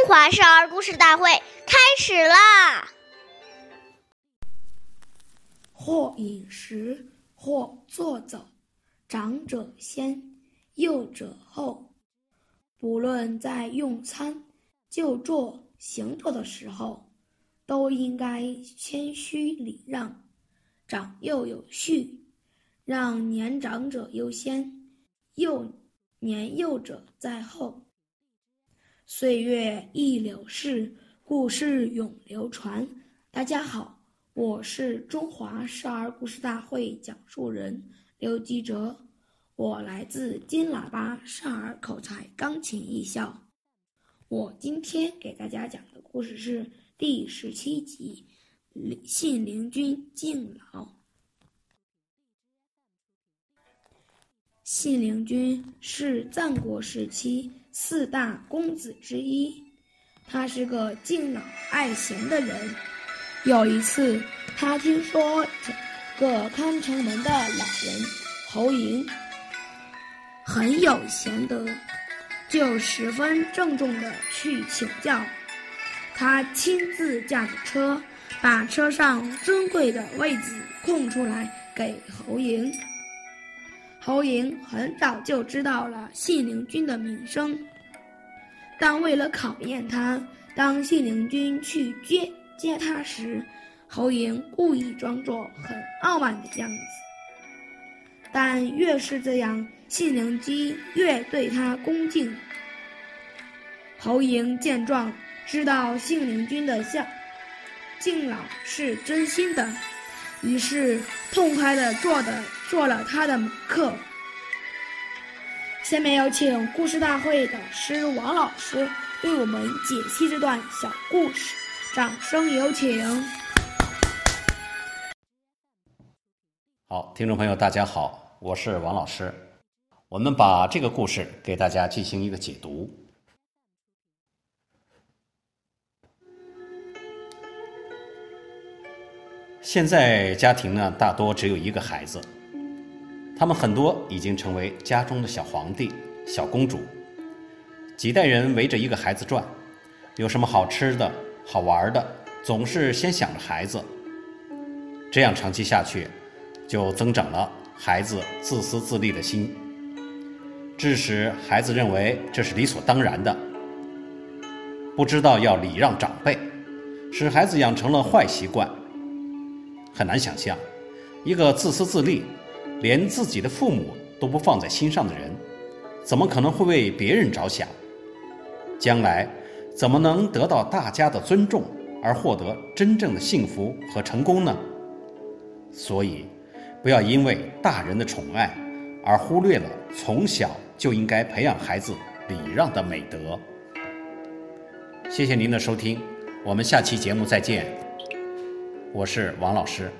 中华少儿故事大会开始啦！或饮食，或坐走，长者先，幼者后。不论在用餐、就坐、行走的时候，都应该谦虚礼让，长幼有序，让年长者优先，幼年幼者在后。岁月易流逝，故事永流传。大家好，我是中华少儿故事大会讲述人刘吉哲，我来自金喇叭少儿口才钢琴艺校。我今天给大家讲的故事是第十七集《信陵君敬老》。信陵君是战国时期。四大公子之一，他是个敬老爱贤的人。有一次，他听说个看城门的老人侯嬴很有贤德，就十分郑重地去请教。他亲自驾着车，把车上尊贵的位子空出来给侯嬴。侯嬴很早就知道了信陵君的名声，但为了考验他，当信陵君去接接他时，侯嬴故意装作很傲慢的样子。但越是这样，信陵君越对他恭敬。侯嬴见状，知道信陵君的孝敬老是真心的。于是，痛快地做的做了他的客。下面有请故事大会导师王老师为我们解析这段小故事，掌声有请。好，听众朋友，大家好，我是王老师。我们把这个故事给大家进行一个解读。现在家庭呢，大多只有一个孩子，他们很多已经成为家中的小皇帝、小公主，几代人围着一个孩子转，有什么好吃的、好玩的，总是先想着孩子。这样长期下去，就增长了孩子自私自利的心，致使孩子认为这是理所当然的，不知道要礼让长辈，使孩子养成了坏习惯。很难想象，一个自私自利、连自己的父母都不放在心上的人，怎么可能会为别人着想？将来怎么能得到大家的尊重而获得真正的幸福和成功呢？所以，不要因为大人的宠爱而忽略了从小就应该培养孩子礼让的美德。谢谢您的收听，我们下期节目再见。我是王老师。